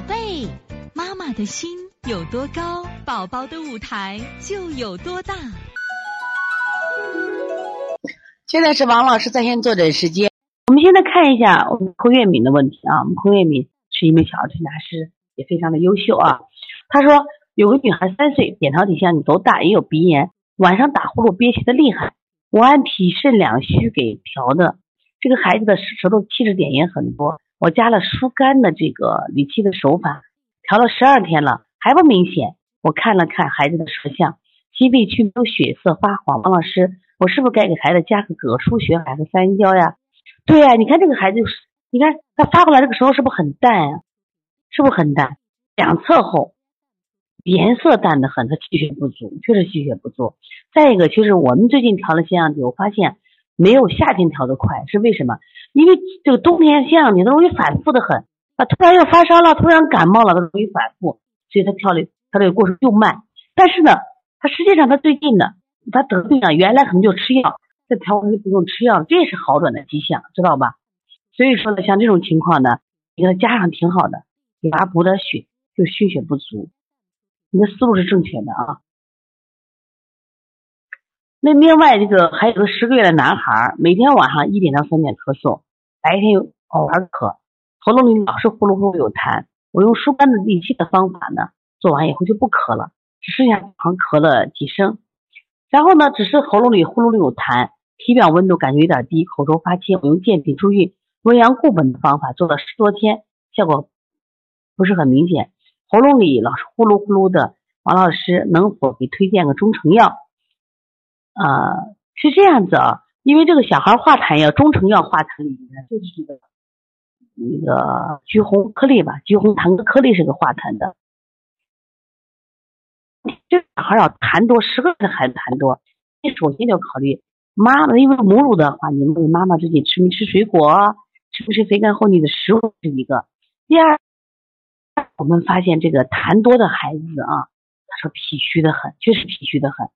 宝贝，妈妈的心有多高，宝宝的舞台就有多大。现在是王老师在线坐诊时间。我们现在看一下我们寇月敏的问题啊。我们寇月敏是一名小儿推拿师，也非常的优秀啊。他说有个女孩三岁，扁桃体像你都大，也有鼻炎，晚上打呼噜憋气的厉害。我按脾肾两虚给调的，这个孩子的舌头气滞点也很多。我加了疏肝的这个理气的手法，调了十二天了，还不明显。我看了看孩子的舌象，心肺区没有血色发黄。王老师，我是不是该给孩子加个葛舒血还是三阴交呀？对呀，你看这个孩子，你看他发过来这个时候是不是很淡呀？是不是很淡？两侧厚，颜色淡的很，他气血不足，确实气血不足。再一个，其实我们最近调了腺样体，我发现没有夏天调的快，是为什么？因为这个冬天腺样体它容易反复的很，啊，突然又发烧了，突然感冒了，它容易反复，所以它调的它这个过程又慢。但是呢，它实际上它最近呢，他得病啊，原来可能就吃药，这调完就不用吃药，这也是好转的迹象，知道吧？所以说呢，像这种情况呢，你给他加上挺好的，给他补点血，就虚血不足。你的思路是正确的啊。那另外这个还有个十个月的男孩，每天晚上一点到三点咳嗽，白天又偶尔咳，喉咙里老是呼噜呼噜有痰。我用疏肝的理气的方法呢，做完以后就不咳了，只剩下常咳了几声。然后呢，只是喉咙里呼噜噜有痰，体表温度感觉有点低，口臭发青。我用健脾助运、温阳固本的方法做了十多天，效果不是很明显。喉咙里老是呼噜呼噜的，王老师能否给推荐个中成药？呃，是这样子啊，因为这个小孩化痰呀，中成药化痰里面就是这个那个橘红颗粒吧，橘红痰颗粒是个化痰的。这小孩要痰多，十个月的孩子痰多，你首先要考虑妈妈，因为母乳的话，你问妈妈自己吃没吃水果，吃不吃肥甘厚腻的食物是一个。第二，我们发现这个痰多的孩子啊，他说脾虚的很，确实脾虚的很。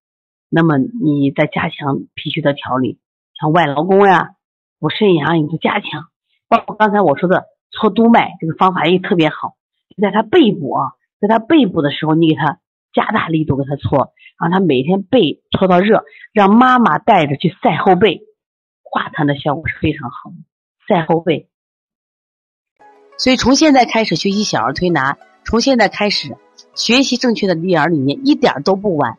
那么你再加强脾虚的调理，像外劳宫呀、补肾阳，你就加强。包括刚才我说的搓督脉，这个方法也特别好。在他背部啊，在他背部的时候，你给他加大力度给他搓，让他每天背搓到热，让妈妈带着去晒后背，化痰的效果是非常好的。晒后背。所以从现在开始学习小儿推拿，从现在开始学习正确的育儿理念，一点都不晚。